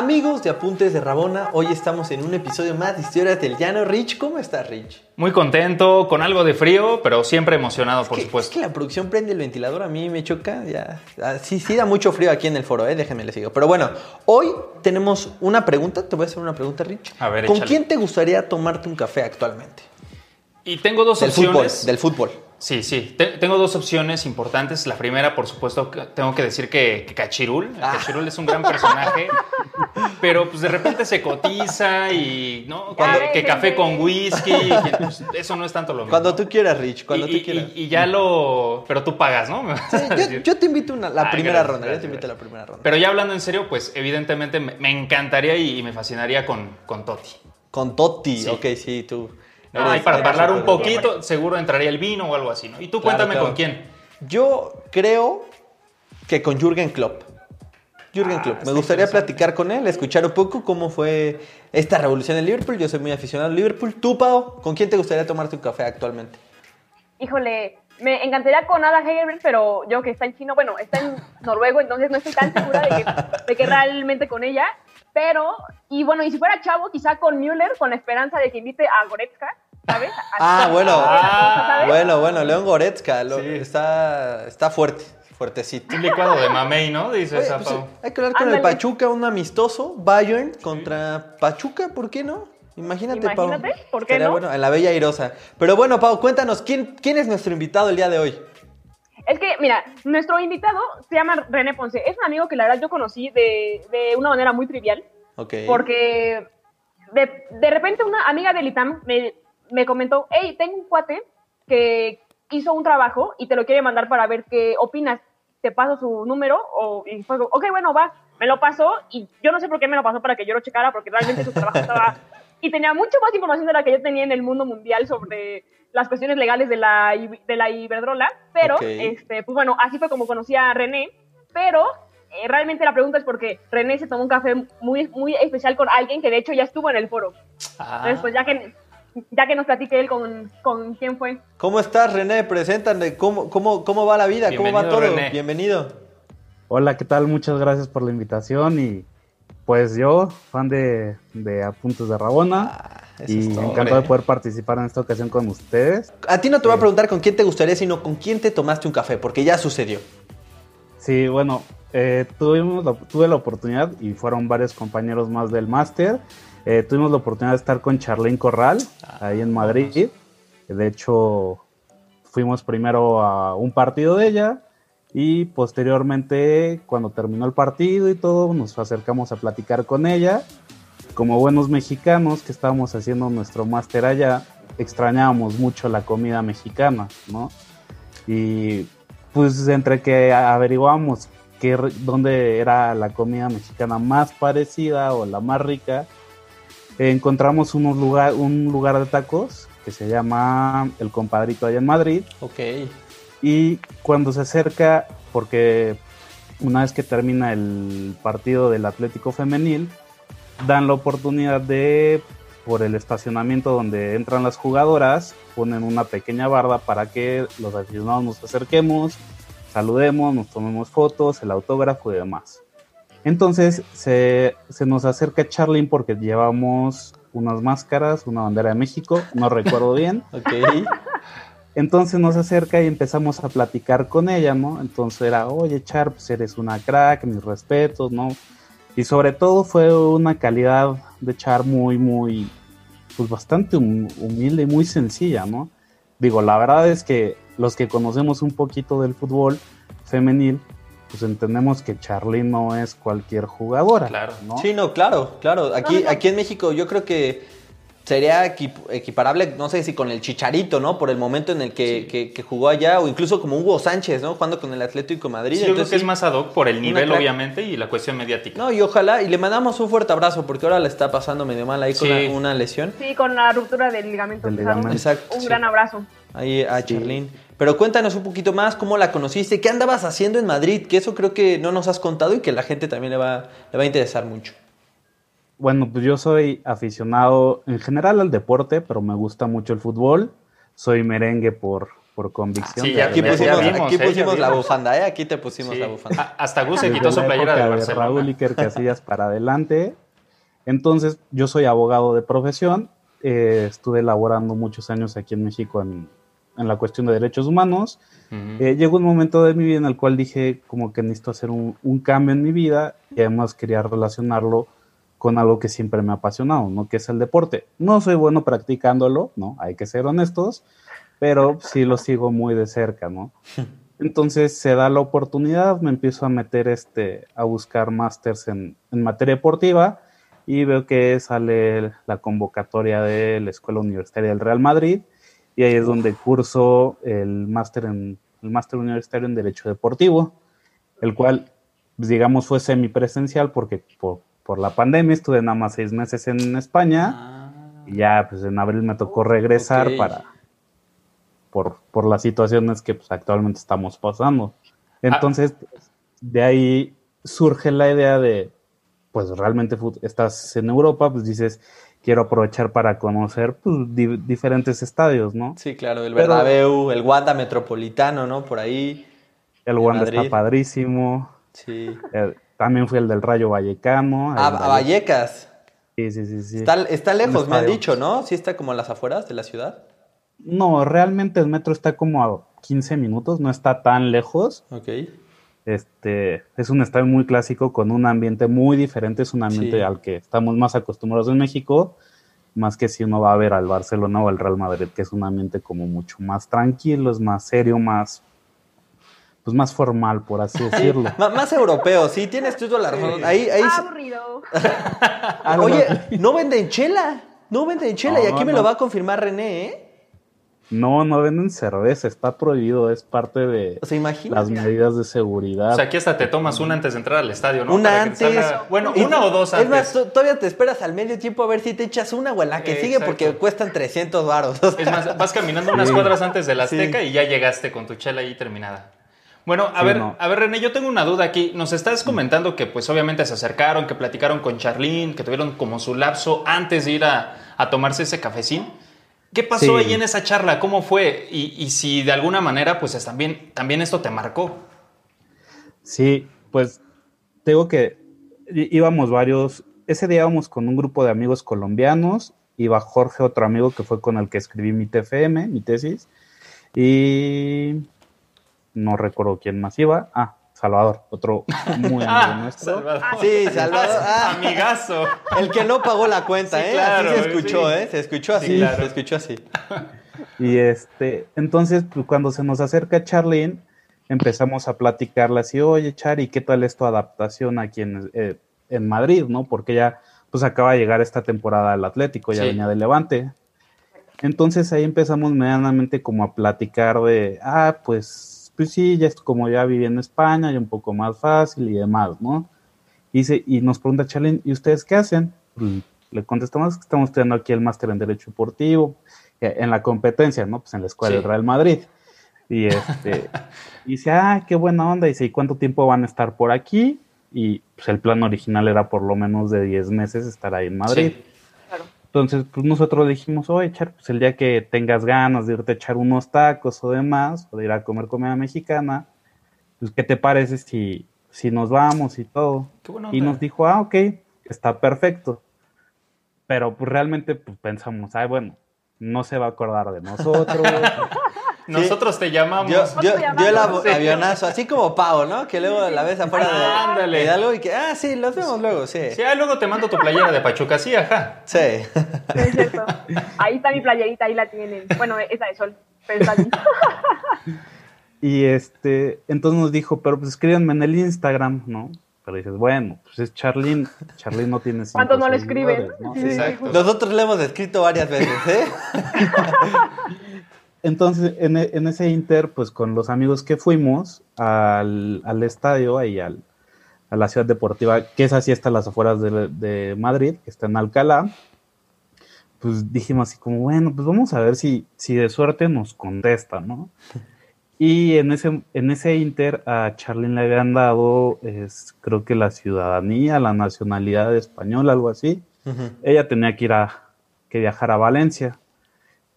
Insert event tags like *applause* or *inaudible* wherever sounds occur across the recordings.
Amigos de Apuntes de Rabona, hoy estamos en un episodio más de Historias del Llano. Rich, ¿cómo estás, Rich? Muy contento, con algo de frío, pero siempre emocionado, por Que- supuesto. Es que la producción prende el ventilador, a mí me choca. Ya. Ah, Sí, sí, da mucho frío aquí en el foro, ¿eh? déjenme les digo. Pero bueno, hoy tenemos una pregunta. Te voy a hacer una pregunta, Rich. A ver, ¿Con échale. quién te gustaría tomarte un café actualmente? Y tengo dos Del fútbol, opciones. del fútbol. Sí, sí. Te- tengo dos opciones importantes. La primera, por supuesto, tengo que decir que, que Cachirul. Ah. Cachirul es un gran personaje, *laughs* pero pues de repente se cotiza y, ¿no? Cuando- que, que café con whisky, que, pues, eso no es tanto lo mismo. Cuando tú quieras, Rich, cuando y, tú y- quieras. y- y ya lo... Pero tú pagas, ¿no? Sí, yo, *laughs* te invito a una- la Ay, primera gracias, ronda. yo te invito a la primera ronda. Pero ya hablando en serio, pues evidentemente me, me encantaría y, y me fascinaría con, con Toti. Con Totti, Sí. ok, sí, tú. No, eres- y para hablar un poquito, seguro entraría el vino o algo así, ¿no? Y tú Claro, cuéntame claro. con quién. Yo creo que con Jürgen Klopp. Jürgen Ah, Klopp. Me está gustaría platicar con él, escuchar un poco cómo fue esta revolución en Liverpool. Yo soy muy aficionado al Liverpool. Tú, Pau, ¿con quién te gustaría tomarte un café actualmente? Híjole, me encantaría con Ada Hegerberg, pero yo que está en chino, bueno, está en noruego, entonces no estoy tan segura de que, de que realmente con ella. Pero, y bueno, y si fuera chavo, quizá con Müller, con la esperanza de que invite a Goretzka, ¿sabes? A- Ah, bueno. a- ¿sabes? Bueno, bueno, León Goretzka lo- Sí. está, está fuerte, fuertecito. Un licuado de mamey, ¿no? Dice Oye, esa pues, Pau. hay que hablar con el. Pachuca, un amistoso, Bayern contra Pachuca, ¿por qué no? Imagínate, Pau. Imagínate, ¿por qué Estaría no? bueno, en la Bella Airosa. Pero bueno, Pau, cuéntanos, ¿quién, ¿quién es nuestro invitado el día de hoy? Es que, mira, nuestro invitado se llama René Ponce. Es un amigo que la verdad yo conocí de, de una manera muy trivial. Ok. Porque de, de repente una amiga del ITAM me, me comentó, hey, tengo un cuate que hizo un trabajo y te lo quiere mandar para ver qué opinas. Te paso su número o, y fue, ok, bueno, va. Me lo pasó y yo no sé por qué me lo pasó para que yo lo checara porque realmente su trabajo estaba... *laughs* Y tenía mucho más información de la que yo tenía en el mundo mundial sobre las cuestiones legales de la, de la Iberdrola. Pero, Ok. este, pues bueno, así fue como conocí a René. Pero eh, realmente la pregunta es porque René se tomó un café muy, muy especial con alguien que de hecho ya estuvo en el foro. Ah, Entonces, pues ya que, ya que nos platique él con, con quién fue. ¿Cómo estás, René? Preséntame, ¿cómo, cómo, cómo va la vida? ¿Cómo va todo? René. Bienvenido. Hola, ¿qué tal? Muchas gracias por la invitación y pues yo, fan de, de Apuntes de Rabona Ah, eso y todo, encantado de poder participar en esta ocasión con ustedes. A ti no te voy a preguntar con quién te gustaría, sino con quién te tomaste un café, porque ya sucedió. Sí, bueno, eh, tuvimos la- tuve la oportunidad y fueron varios compañeros más del máster. Eh, tuvimos la oportunidad de estar con Charlene Corral ahí en Madrid. De hecho, fuimos primero a un partido de ella y posteriormente, cuando terminó el partido y todo, nos acercamos a platicar con ella. Como buenos mexicanos que estábamos haciendo nuestro máster allá, extrañábamos mucho la comida mexicana, ¿no? Y pues entre que averiguamos qué, re- dónde era la comida mexicana más parecida o la más rica, encontramos unos lugar, un lugar de tacos que se llama El Compadrito allá en Madrid. Ok. Y cuando se acerca, porque una vez que termina el partido del Atlético Femenil, dan la oportunidad de, por el estacionamiento donde entran las jugadoras, ponen una pequeña barda para que los aficionados nos acerquemos, saludemos, nos tomemos fotos, el autógrafo y demás. Entonces se, se nos acerca Charlene porque llevamos unas máscaras, una bandera de México, no recuerdo *laughs* bien. Ok. Entonces nos acerca y empezamos a platicar con ella, ¿no? Entonces era, oye, Char, pues eres una crack, mis respetos, ¿no? Y sobre todo fue una calidad de Char muy, muy, pues bastante hum- humilde y muy sencilla, ¿no? Digo, la verdad es que los que conocemos un poquito del fútbol femenil, pues entendemos que Charly no es cualquier jugadora, Claro. ¿no? Sí, no, claro, claro. Aquí, No, no. aquí en México yo creo que sería equip- equiparable, no sé si con el Chicharito, ¿no? Por el momento en el que, que- que jugó allá, o incluso como Hugo Sánchez, ¿no? Jugando con el Atlético de Madrid. Sí, yo creo que es más ad hoc por el nivel, crack. obviamente, y la cuestión mediática. No, y ojalá, y le mandamos un fuerte abrazo, porque ahora le está pasando medio mal ahí con una, una lesión. Sí, con la ruptura del ligamento. Del ligamento. Exacto, Un sí. gran abrazo. Ahí a Sí. Charlene. Pero cuéntanos un poquito más cómo la conociste, qué andabas haciendo en Madrid, que eso creo que no nos has contado y que la gente también le va, le va a interesar mucho. Bueno, pues yo soy aficionado en general al deporte, pero me gusta mucho el fútbol. Soy merengue por, por convicción. Sí, de ya- Aquí verdad. ya pusimos, vimos, aquí eh, pusimos la bufanda, ¿eh? Aquí te pusimos Sí. la bufanda. A- Hasta Gus se quitó su la playera de Barcelona. Raúl Iker Casillas para adelante. Entonces, yo soy abogado de profesión. eh, estuve laborando muchos años aquí en México en, en la cuestión de derechos humanos. Eh, llegó un momento de mi vida en el cual dije como que necesito hacer un, un cambio en mi vida y además quería relacionarlo con algo que siempre me ha apasionado, ¿no? Que es el deporte. No soy bueno practicándolo, ¿no? Hay que ser honestos, pero sí lo sigo muy de cerca, ¿no? *laughs* Entonces se da la oportunidad, me empiezo a meter este, a buscar másters en, en materia deportiva y veo que sale la convocatoria de la Escuela Universitaria del Real Madrid y ahí es donde curso el máster en el máster universitario en Derecho Deportivo, el cual, pues, digamos, fue semipresencial porque por, por la pandemia estuve nada más seis meses en España Ah, y ya pues en abril me tocó regresar para por, por las situaciones que pues, actualmente estamos pasando. Entonces, pues, de ahí surge la idea de, pues realmente estás en Europa, pues dices, quiero aprovechar para conocer pues, di- diferentes estadios, ¿no? Sí, claro, el Pero- Bernabéu, el Wanda Metropolitano, ¿no? Por ahí. El Wanda Madrid. está padrísimo. Sí. eh, también fui el del Rayo Vallecano. Ah, a Valle- Vallecas. Sí, sí, sí, sí. Está, está lejos, me han dicho, ¿no? Sí está como a las afueras de la ciudad. No, realmente el metro está como a 15 minutos, no está tan lejos. Ok. Este, es un estadio muy clásico con un ambiente muy diferente, es un ambiente Sí. al que estamos más acostumbrados en México, más que si uno va a ver al Barcelona o al Real Madrid, que es un ambiente como mucho más tranquilo, es más serio, más pues más formal, por así decirlo. *laughs* Más europeo, sí, tienes tú toda la razón. Ahí, ahí. Aburrido. *laughs* Oye, no venden chela. No venden chela. y No, aquí me no. lo va a confirmar René, ¿eh? No, no venden cerveza, está prohibido, es parte de O sea, imagínate. las medidas de seguridad. O sea, aquí hasta te tomas una antes de entrar al estadio, ¿no? Una Para que te antes. salga- bueno, Y- una o dos Es más, antes. to- todavía te esperas al medio tiempo a ver si te echas una o en la que sigue Exacto. porque cuestan 300 varos. O sea, Es más, vas caminando unas Sí. cuadras antes de la Sí. Azteca y ya llegaste con tu chela ahí terminada. Bueno, a Sí, ver, no. a ver, René, yo tengo una duda aquí. Nos estás comentando que pues obviamente se acercaron, que platicaron con Charlene, que tuvieron como su lapso antes de ir a, a tomarse ese cafecín. ¿Qué pasó Sí. ahí en esa charla? ¿Cómo fue? Y, y si de alguna manera pues es también, también esto te marcó. Sí, pues tengo que íbamos varios, ese día íbamos con un grupo de amigos colombianos, iba Jorge, otro amigo que fue con el que escribí mi TFM, mi tesis, y no recuerdo quién más iba, ah, Salvador, otro *laughs* muy amigo Ah, nuestro. Salvador. Sí, Salvador. *laughs* Ah. Amigazo. El que no pagó la cuenta, Sí, ¿eh? claro, así se escuchó, sí. ¿eh? Se escuchó así. Sí, claro. Se escuchó así. *laughs* Y este, entonces, pues, cuando se nos acerca Charlene, empezamos a platicarle así, oye, Chari, ¿qué tal es tu adaptación aquí en, eh, en Madrid, no? Porque ya, pues acaba de llegar esta temporada al Atlético, ya Sí. venía de Levante. Entonces ahí empezamos medianamente como a platicar de, ah, pues, pues sí, ya es como ya viví en España, ya un poco más fácil y demás, ¿no? Y, se- y nos pregunta Charlene, ¿y ustedes qué hacen? Pues, le contestamos que estamos estudiando aquí el máster en Derecho Deportivo, eh, en la competencia, ¿no? Pues en la escuela Sí. del Real Madrid. Y este, *laughs* y dice, ah, qué buena onda. Y dice, ¿y cuánto tiempo van a estar por aquí? Y pues el plan original era por lo menos de 10 meses estar ahí en Madrid. Sí. Entonces, pues nosotros dijimos, oye, Char, pues el día que tengas ganas de irte a echar unos tacos o demás, o de ir a comer comida mexicana, pues, ¿qué te parece si, si nos vamos y todo? Y nos dijo, ah, ok, está perfecto. Pero pues realmente pues, pensamos, ay, bueno, no se va a acordar de nosotros. *laughs* Nosotros te llamamos. Yo, el av- Sí. avionazo, así como Pau, ¿no? Que luego la ves afuera de, Ándale. de Hidalgo y que, ah, sí, los vemos luego, sí. Sí, ah, luego te mando tu playera de Pachuca, sí, ajá. Sí. Es cierto. Ahí está mi playerita, ahí la tienen. Bueno, esa de sol. Pero está *laughs* y este, entonces nos dijo, pero pues escríbanme en el Instagram, ¿no? Pero dices, bueno, pues es Charlene. Charlene no tiene ¿Cuántos no le escriben? ¿no? Sí. Exacto. Nosotros le hemos escrito varias veces, ¿eh? *laughs* Entonces, en, e- en ese inter, pues con los amigos que fuimos al, al estadio, ahí al, a la ciudad deportiva, que es así hasta las afueras de, de Madrid, que está en Alcalá, pues dijimos así como, bueno, pues vamos a ver si, si de suerte nos contesta, ¿no? *laughs* Y en ese, en ese inter a Charlene le habían dado, es, creo que la ciudadanía, la nacionalidad española, algo así. Ella tenía que ir a, que viajar a Valencia.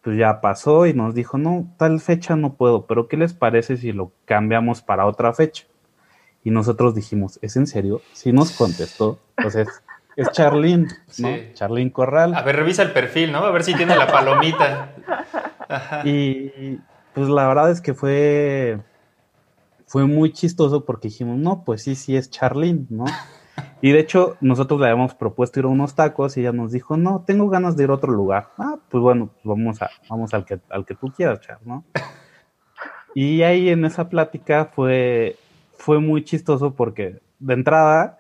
Pues ya pasó y nos dijo, no, tal fecha no puedo, pero ¿qué les parece si lo cambiamos para otra fecha? Y nosotros dijimos, ¿es en serio? Sí nos contestó. Entonces, es Charlene, ¿no? Sí. Charlene Corral. A ver, revisa el perfil, ¿no? A ver si tiene la palomita. Ajá. *laughs* Y pues la verdad es que fue, fue muy chistoso porque dijimos, no, pues sí, sí es Charlene, ¿no? *laughs* Y de hecho, nosotros le habíamos propuesto ir a unos tacos y ella nos dijo, no, tengo ganas de ir a otro lugar. Ah, pues bueno, pues vamos, a, vamos al, que, al que tú quieras, Char, ¿no? Y ahí en esa plática fue, fue muy chistoso porque de entrada,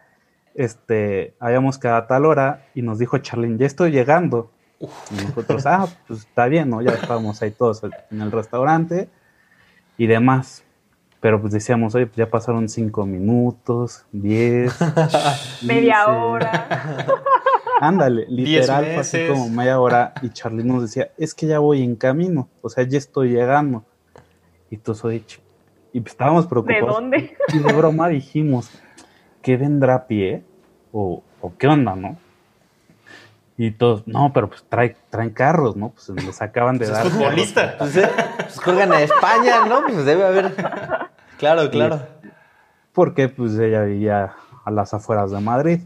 este, habíamos quedado a tal hora y nos dijo Charlene, ya estoy llegando. Y nosotros, ah, pues está bien, ¿no? Ya estábamos ahí todos en el restaurante y demás. Pero pues decíamos, oye, pues ya pasaron cinco minutos, diez, *laughs* Media 15. hora. *laughs* Ándale, literal, fue así como media hora. Y Charlie nos decía, es que ya voy en camino, o sea, ya estoy llegando. Y oye, ch- y pues estábamos ¿De preocupados. dónde? Y de broma dijimos, ¿qué vendrá a pie? ¿O, o qué onda, no? Y todos, no, pero pues trae, traen carros, ¿no? Pues les acaban de Pues dar. es futbolista. Pues, eh, pues juegan a España, ¿no? Pues debe haber. Claro, claro. porque pues ella vivía a las afueras de Madrid.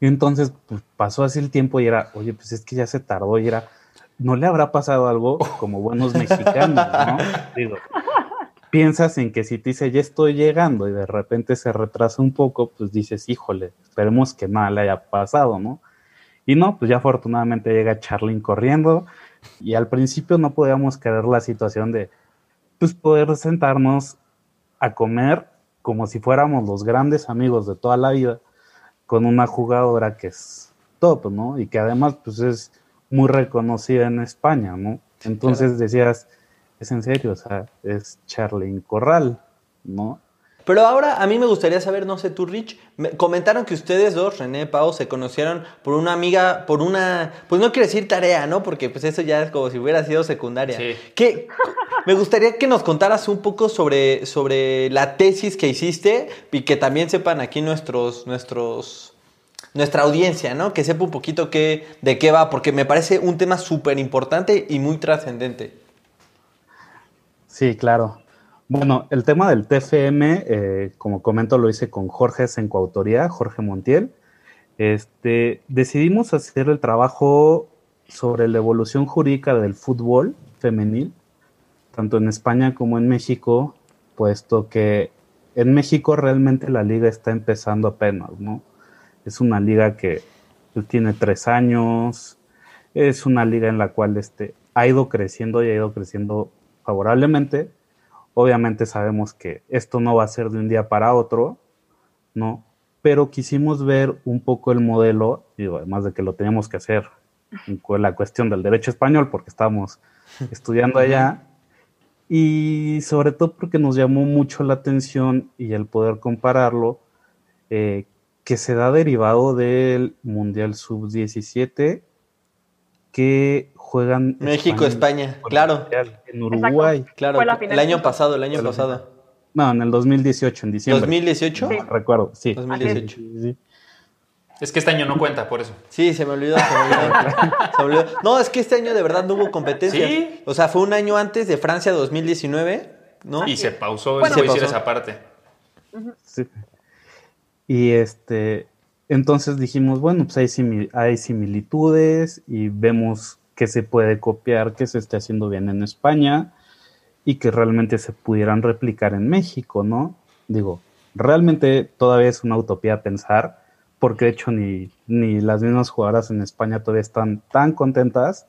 Y entonces pues, pasó así el tiempo y era, oye, pues es que ya se tardó y era, ¿no le habrá pasado algo como buenos *laughs* mexicanos, no? Digo, piensas en que si te dice, ya estoy llegando y de repente se retrasa un poco, pues dices, híjole, esperemos que nada le haya pasado, ¿no? Y no, pues ya afortunadamente llega Charlene corriendo y al principio no podíamos creer la situación de, pues poder sentarnos a comer como si fuéramos los grandes amigos de toda la vida con una jugadora que es top, ¿no? Y que además pues es muy reconocida en España, ¿no? Entonces decías, es en serio, o sea, es Charlene Corral, ¿no? Pero ahora a mí me gustaría saber, no sé tú, Rich, me comentaron que ustedes dos, René, Pau, se conocieron por una amiga, por una, pues no quiero decir tarea, ¿no? Porque pues eso ya es como si hubiera sido secundaria. Sí. ¿Qué- me gustaría que nos contaras un poco sobre, sobre la tesis que hiciste y que también sepan aquí nuestros, nuestros, nuestra audiencia, ¿no? Que sepa un poquito qué, de qué va, porque me parece un tema súper importante y muy trascendente. Sí, claro. Bueno, el tema del TFM, eh, como comento, lo hice con Jorge en coautoría, Jorge Montiel. Este, decidimos hacer el trabajo sobre la evolución jurídica del fútbol femenil, tanto en España como en México, puesto que en México realmente la liga está empezando apenas, ¿no? Es una liga que tiene tres años, es una liga en la cual este, ha ido creciendo y ha ido creciendo favorablemente. Obviamente sabemos que esto no va a ser de un día para otro, ¿no? Pero quisimos ver un poco el modelo, digo, además de que lo teníamos que hacer cu- la cuestión del derecho español, porque estábamos estudiando allá, y sobre todo porque nos llamó mucho la atención y el poder compararlo, eh, que se da derivado del Mundial Sub-17 que juegan México, España, claro. Mundial En Uruguay. Claro, Fue la final. el año pasado, el año Fue pasado. No, en el 2018, en diciembre. ¿2018? No, recuerdo, sí. 2018. Sí, sí. Es que este año no cuenta, por eso. Sí, se me olvidó, se me olvidó. *laughs* Se me olvidó. No, es que este año de verdad no hubo competencias. ¿Sí? O sea, fue un año antes de Francia 2019, ¿no? Y se pausó, Bueno, se se hizo pausó. esa parte. Sí. Y este, entonces dijimos, bueno, pues hay, hay similitudes y vemos que se puede copiar, que se esté haciendo bien en España y que realmente se pudieran replicar en México, ¿no? Digo, realmente todavía es una utopía pensar, porque de hecho ni, ni las mismas jugadoras en España todavía están tan contentas.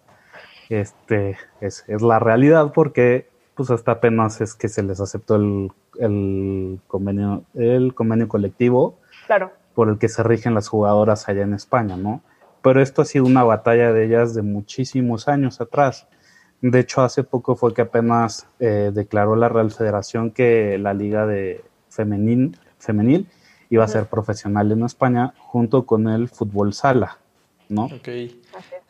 Este, es, es la realidad porque pues hasta apenas es que se les aceptó el, el convenio, el convenio colectivo Claro. por el que se rigen las jugadoras allá en España, ¿no? Pero esto ha sido una batalla de ellas de muchísimos años atrás. De hecho, hace poco fue que apenas eh, declaró la Real Federación que la liga de femenil, femenil iba a ser profesional en España junto con el fútbol sala, ¿no? Ok. Así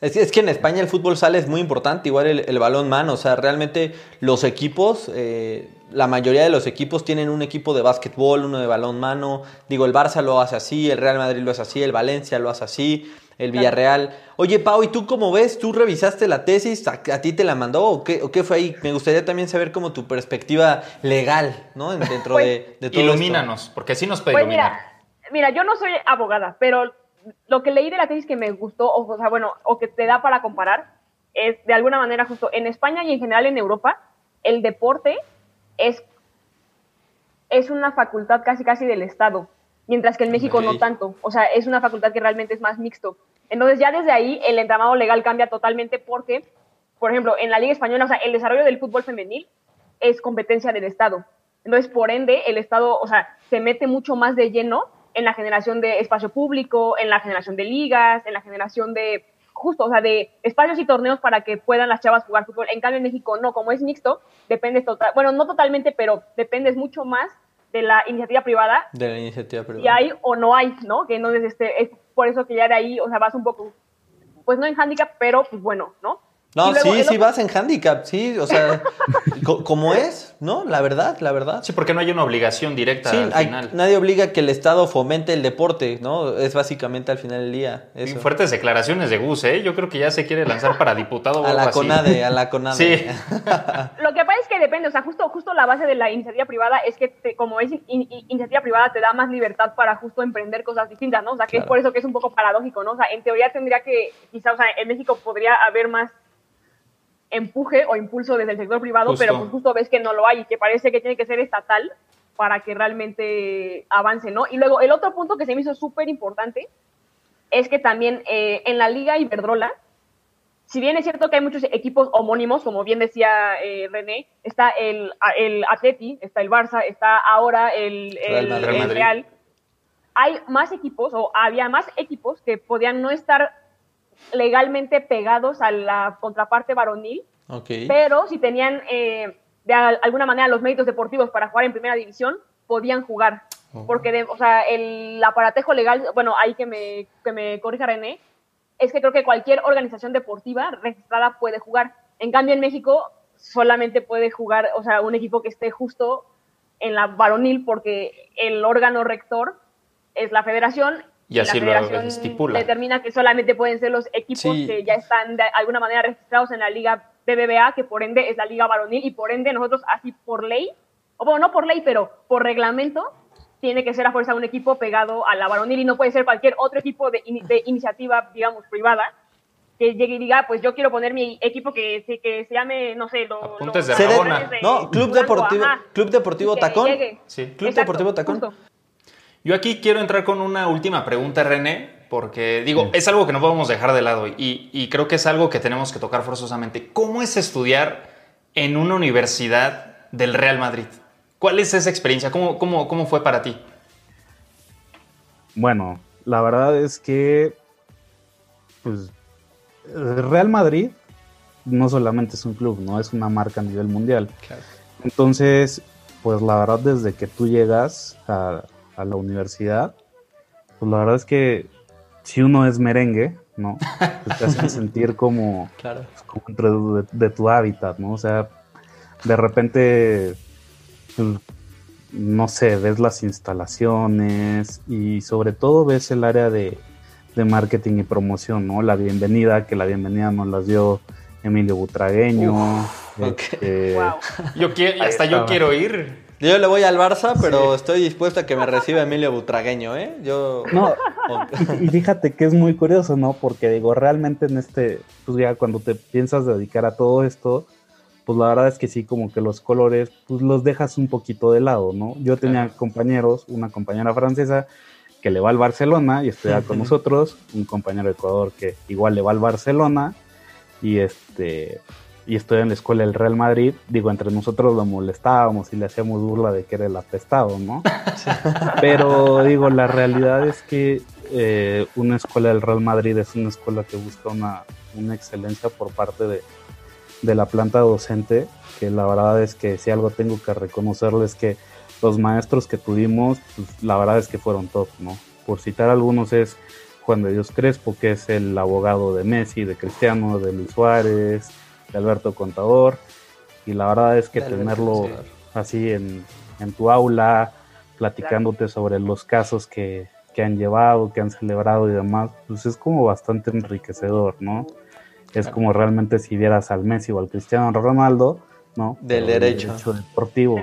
es. Es, es que en España el fútbol sale es muy importante, igual el, el balón mano, o sea, realmente los equipos, eh, la mayoría de los equipos tienen un equipo de básquetbol, uno de balón mano, digo, el Barça lo hace así, el Real Madrid lo hace así, el Valencia lo hace así, el Villarreal. Oye, Pau, ¿y tú cómo ves? ¿Tú revisaste la tesis? ¿A, a ti te la mandó o qué, o qué fue ahí? Me gustaría también saber como tu perspectiva legal, ¿no? En- Dentro Pues, de, de todo Ilumínanos, porque sí nos puede Pues iluminar. mira, mira, yo no soy abogada, pero lo que leí de la tesis que me gustó, o, o sea, bueno, o que te da para comparar, es de alguna manera justo en España y en general en Europa, el deporte es, es una facultad casi casi del Estado, mientras que en México no tanto. O sea, es una facultad que realmente es más mixto. Entonces ya desde ahí el entramado legal cambia totalmente porque, por ejemplo, en la Liga Española, o sea, el desarrollo del fútbol femenil es competencia del Estado. Entonces, por ende, el Estado, o sea, se mete mucho más de lleno en la generación de espacio público, en la generación de ligas, en la generación de, justo, o sea, de espacios y torneos para que puedan las chavas jugar fútbol. En cambio, en México no, como es mixto, dependes total, bueno, no totalmente, pero dependes mucho más de la iniciativa privada De la iniciativa privada. y hay o no hay, ¿no? Que entonces este, es por eso que ya de ahí, o sea, vas un poco, pues no en handicap, pero pues bueno, ¿no? No, luego sí, sí vas en handicap, sí, o sea, *laughs* co- como es, ¿no? La verdad, la verdad. Sí, porque no hay una obligación directa Sí, al hay- final. nadie obliga que el Estado fomente el deporte, ¿no? Es básicamente al final del día. Y Eso. fuertes declaraciones de Gus, ¿eh? Yo creo que ya se quiere lanzar para diputado o A algo la así. CONADE, a la *laughs* CONADE. Sí. *laughs* Lo que pasa es que depende, o sea, justo, justo la base de la iniciativa privada es que te- como es in- in- iniciativa privada te da más libertad para justo emprender cosas distintas, ¿no? O sea, que es por eso que es un poco paradójico, ¿no? O sea, en teoría tendría que, quizá, o sea, en México podría haber más empuje o impulso desde el sector privado, Justo. pero pues justo ves que no lo hay y que parece que tiene que ser estatal para que realmente avance, ¿no? Y luego el otro punto que se me hizo súper importante es que también eh, en la Liga Iberdrola, si bien es cierto que hay muchos equipos homónimos, como bien decía eh, René, está el, el Atleti, está el Barça, está ahora el, el-. Real. Hay más equipos, o había más equipos que podían no estar legalmente pegados a la contraparte varonil, pero si tenían eh, de al- alguna manera los méritos deportivos para jugar en primera división, podían jugar. Porque, de- o sea, el aparatejo legal, bueno, ahí que me, que me corrija René, es que creo que cualquier organización deportiva registrada puede jugar. En cambio, en México solamente puede jugar, o sea, un equipo que esté justo en la varonil, porque el órgano rector es la federación. Y así la lo federación estipula. determina que solamente pueden ser los equipos Sí. que ya están de alguna manera registrados en la liga BBVA, que por ende es la liga varonil, y por ende nosotros así por ley, o bueno, no por ley, pero por reglamento, tiene que ser a fuerza un equipo pegado a la varonil y no puede ser cualquier otro equipo de, ini- de iniciativa, digamos, privada, que llegue y diga, pues yo quiero poner mi equipo que, se- que se llame, no sé, lo, Apuntes lo- de de no, Club Deportivo. Club Tacón. Sí. Club Exacto, Deportivo Tacón. justo. Yo aquí quiero entrar con una última pregunta, René, porque digo, es algo que no podemos dejar de lado y, y creo que es algo que tenemos que tocar forzosamente. ¿Cómo es estudiar en una universidad del Real Madrid? ¿Cuál es esa experiencia? ¿Cómo, cómo, cómo fue para ti? Bueno, la verdad es que pues el Real Madrid no solamente es un club, no es una marca a nivel mundial. Claro. Entonces, pues la verdad desde que tú llegas a, a la universidad, pues la verdad es que si uno es merengue, ¿no? Pues te hacen *laughs* sentir como, Claro. pues, como dentro de, de tu hábitat, ¿no? O sea, de repente, pues, no sé, ves las instalaciones y sobre todo ves el área de, de marketing y promoción, ¿no? La bienvenida, que la bienvenida nos las dio Emilio Butragueño. ok. este, Wow. Yo quiero, hasta yo quiero ir. Yo le voy al Barça, pero estoy dispuesto a que me reciba Emilio Butragueño, ¿eh? Yo... No, o- *laughs* y fíjate que es muy curioso, ¿no? Porque digo, realmente en este, pues ya cuando te piensas dedicar a todo esto, pues la verdad es que sí, como que los colores, pues los dejas un poquito de lado, ¿no? Yo tenía compañeros, una compañera francesa que le va al Barcelona y estudia con *laughs* nosotros, un compañero de Ecuador que igual le va al Barcelona y este y estoy en la escuela del Real Madrid, digo, entre nosotros lo molestábamos y le hacíamos burla de que era el apestado, ¿no? *laughs* Pero digo, la realidad es que eh, una escuela del Real Madrid es una escuela que busca una, una excelencia por parte de, de la planta docente, que la verdad es que si algo tengo que reconocerles que los maestros que tuvimos, pues, la verdad es que fueron top, ¿no? Por citar algunos es Juan de Dios Crespo, que es el abogado de Messi, de Cristiano, de Luis Suárez, de Alberto Contador. Y la verdad es que Alberto tenerlo así en, en tu aula, platicándote sobre los casos que, que han llevado, que han celebrado y demás, pues es como bastante enriquecedor, ¿no? Es como realmente si vieras al Messi o al Cristiano Ronaldo, ¿no? Del derecho. deportivo.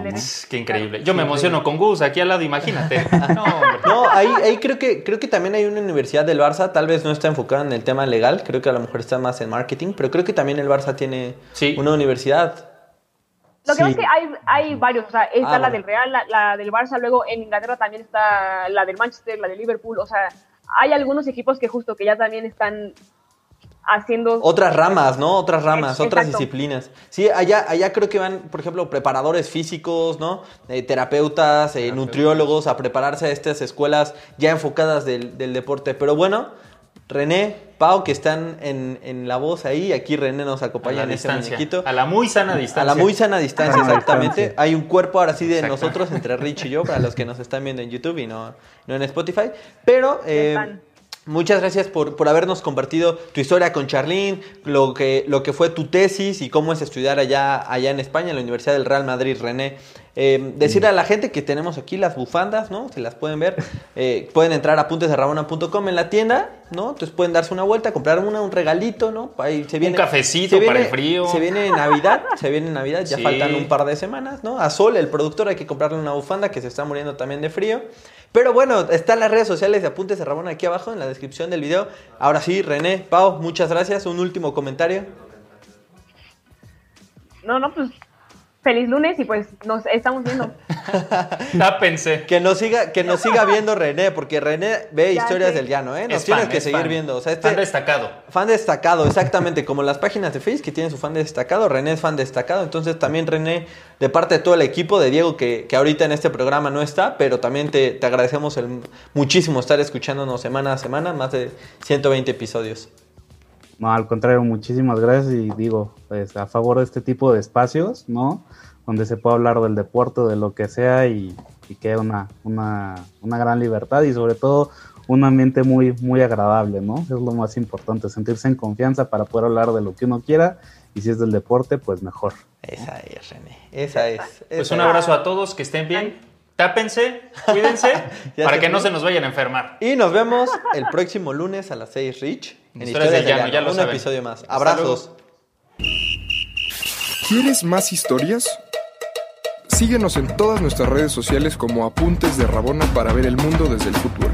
Qué increíble. Yo me emociono con Gus aquí al lado, imagínate. *laughs* No. No, ahí, ahí creo que creo que también hay una universidad del Barça, tal vez no está enfocada en el tema legal, creo que a lo mejor está más en marketing, pero creo que también el Barça tiene Sí. una universidad. Lo que Sí. pasa es que hay, hay varios, o sea, está Ah, la bueno. del Real, la, la del Barça, luego en Inglaterra también está la del Manchester, la del Liverpool, o sea, hay algunos equipos que justo que ya también están haciendo... Otras ramas, ¿no? Otras ramas, otras disciplinas. Sí, allá, allá creo que van, por ejemplo, preparadores físicos, ¿no? Eh, terapeutas, eh, nutriólogos a prepararse a estas escuelas ya enfocadas del, del deporte. Pero bueno, René, Pau, que están en, en la voz ahí, aquí René nos A acompaña en este muñequito. A la muy sana A distancia. la muy sana distancia, exactamente. distancia. Hay un cuerpo ahora sí de Exacto. nosotros entre Rich y yo, para los que nos están viendo en YouTube y no, no en Spotify. Pero eh. Muchas gracias por, por habernos compartido tu historia con Charlene, lo que, lo que fue tu tesis y cómo es estudiar allá, allá en España, en la Universidad del Real Madrid, René. Eh, decirle a la gente que tenemos aquí las bufandas, ¿no? Si las pueden ver, eh, pueden entrar a apuntesderrabona.com en la tienda, ¿no? Entonces pueden darse una vuelta, comprar una, un regalito, ¿no? Ahí se viene, cafecito se para el frío. Se viene Navidad, se viene Navidad, ya Sí. faltan un par de semanas, ¿no? A Sol, el productor, hay que comprarle una bufanda que se está muriendo también de frío. Pero bueno, están las redes sociales de Apuntes de Rabona aquí abajo en la descripción del video. Ahora sí, René, Pau, muchas gracias. Un último comentario. No, no, pues feliz lunes y pues nos estamos viendo. *laughs* Tápense. Que nos siga, que nos siga viendo René, porque René ve Ya historias sé. del llano, ¿eh? Nos Es tienes fan, que seguir fan. viendo. O sea, este Fan destacado. fan destacado, exactamente, como las páginas de Facebook que tienen su fan destacado, René es fan destacado, entonces también René, de parte de todo el equipo de Diego, que, que ahorita en este programa no está, pero también te, te agradecemos el, muchísimo estar escuchándonos semana a semana, más de 120 episodios. No, al contrario, muchísimas gracias y digo, pues a favor de este tipo de espacios, ¿no? Donde se puede hablar del deporte, de lo que sea y, y que haya una, una, una gran libertad y sobre todo un ambiente muy, muy agradable, ¿no? Es lo más importante, sentirse en confianza para poder hablar de lo que uno quiera y si es del deporte, pues mejor. Esa es, René, esa es. Pues esa un abrazo a todos, que estén bien. Tápense, cuídense, *laughs* para que no se nos vayan a enfermar. Y nos vemos el próximo lunes a las 6, Rich, en Historias Historias del del Llano, ya Llano. lo Un saben. episodio más. Hasta Abrazos. ¿Quieres más historias? Síguenos en todas nuestras redes sociales como Apuntes de Rabona para ver el mundo desde el fútbol.